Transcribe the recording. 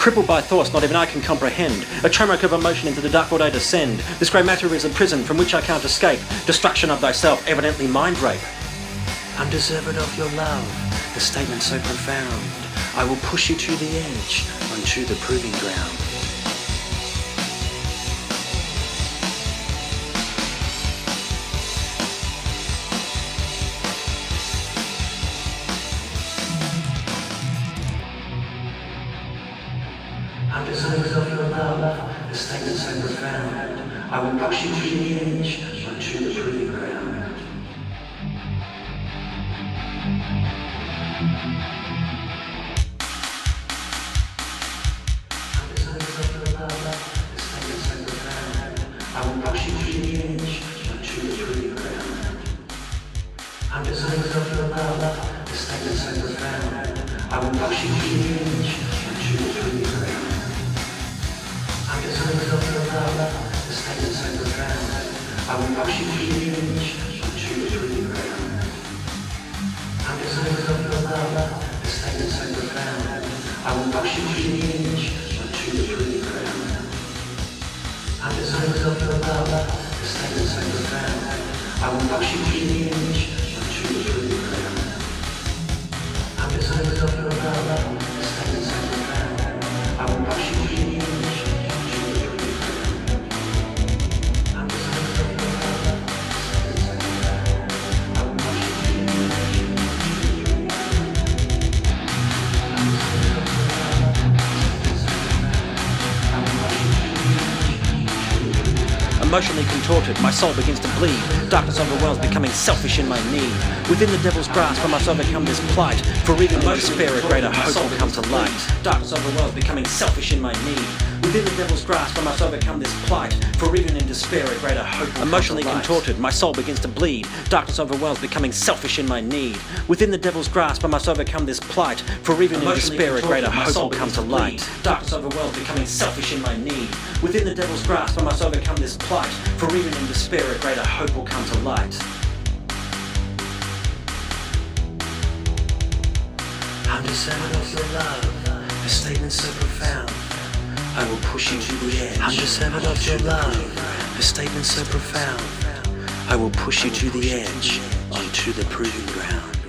Crippled by thoughts not even I can comprehend. A tremor of emotion into the dark world I descend. This grey matter is a prison from which I can't escape. Destruction of thyself, evidently mind rape. I'm of your love, the statement so profound. I will push you to the edge, onto the proving ground. I'm deserved of your love, the statement so profound. I will push you to the edge, onto the proving ground. I'm deserved of your love. I love, the statement so profound. I will push you to the edge, I will push you to the Emotionally contorted, my soul begins to bleed. Darkness overwhelms, becoming selfish in my need. Within the devil's grasp, I must overcome this plight. For even in despair, a greater hope will come to light. Darkness overwhelms, becoming selfish in my need. Within the devil's grasp, I must overcome this plight. For even in despair, a greater hope Emotionally contorted, my soul begins to bleed. Darkness overwhelms, becoming selfish in my need. Within the devil's grasp, I must overcome this plight. For even in despair, a greater hope will come to light. Darkness overwhelms, becoming selfish in my need. Within the devil's grasp, I must overcome this plight. For even in despair, a greater hope will come to light. I'm deserving of your love, a statement so profound. Will push you to the edge. I'm deserving of your love, a statement so profound. I will push you to the edge, onto the proving ground.